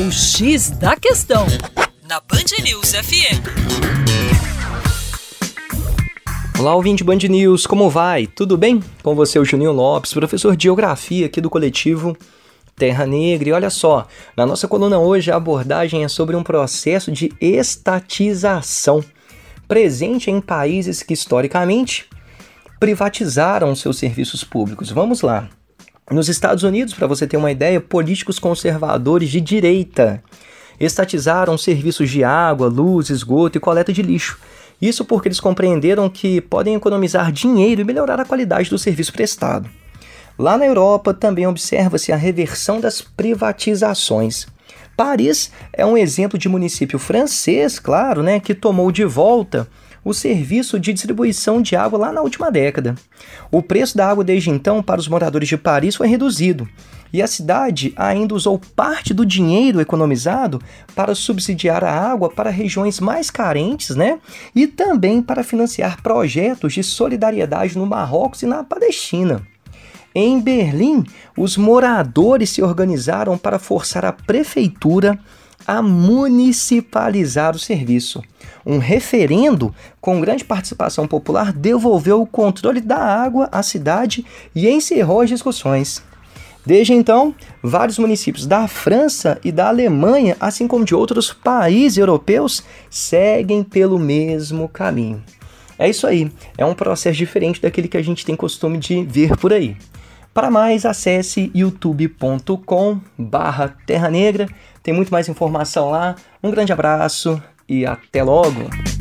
O X da Questão, na Band News FM. Olá, ouvinte Band News, como vai? Tudo bem? Com você, o Juninho Lopes, professor de Geografia aqui do coletivo Terra Negra. E olha só, na nossa coluna hoje a abordagem é sobre um processo de estatização presente em países que historicamente privatizaram seus serviços públicos. Vamos lá. Nos Estados Unidos, para você ter uma ideia, políticos conservadores de direita estatizaram serviços de água, luz, esgoto e coleta de lixo. Isso porque eles compreenderam que podem economizar dinheiro e melhorar a qualidade do serviço prestado. Lá na Europa também observa-se a reversão das privatizações. Paris é um exemplo de município francês, claro, né, que tomou de volta o serviço de distribuição de água lá na última década. O preço da água desde então para os moradores de Paris foi reduzido, e a cidade ainda usou parte do dinheiro economizado para subsidiar a água para regiões mais carentes, né? E também para financiar projetos de solidariedade no Marrocos e na Palestina. Em Berlim, os moradores se organizaram para forçar a prefeitura a municipalizar o serviço. Um referendo com grande participação popular devolveu o controle da água à cidade e encerrou as discussões. Desde então, vários municípios da França e da Alemanha, assim como de outros países europeus, seguem pelo mesmo caminho. É isso aí, é um processo diferente daquele que a gente tem costume de ver por aí. Para mais, acesse youtube.com barra Terra Negra. Tem muito mais informação lá. Um grande abraço e até logo!